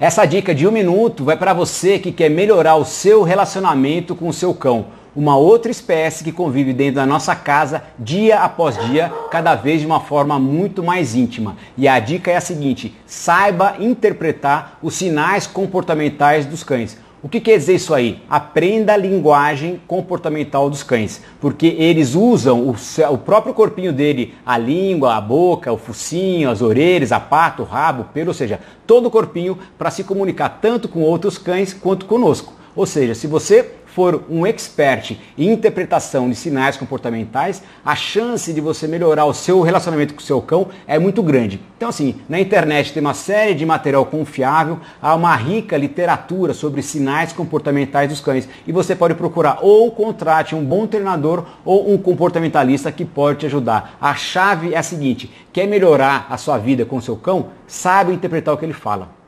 Essa dica de um minuto vai para você que quer melhorar o seu relacionamento com o seu cão. Uma outra espécie que convive dentro da nossa casa dia após dia, cada vez de uma forma muito mais íntima. E a dica é a seguinte: saiba interpretar os sinais comportamentais dos cães. O que quer dizer isso aí? Aprenda a linguagem comportamental dos cães, porque eles usam o, o, próprio corpinho dele, a língua, a boca, o focinho, as orelhas, a pata, o rabo, o pelo, ou seja, todo o corpinho para se comunicar tanto com outros cães quanto conosco. Ou seja, se você for um expert em interpretação de sinais comportamentais, a chance de você melhorar o seu relacionamento com o seu cão é muito grande. Então, assim, na internet tem uma série de material confiável, há uma rica literatura sobre sinais comportamentais dos cães e você pode procurar ou contrate um bom treinador ou um comportamentalista que pode te ajudar. A chave é a seguinte: quer melhorar a sua vida com o seu cão? Sabe interpretar o que ele fala.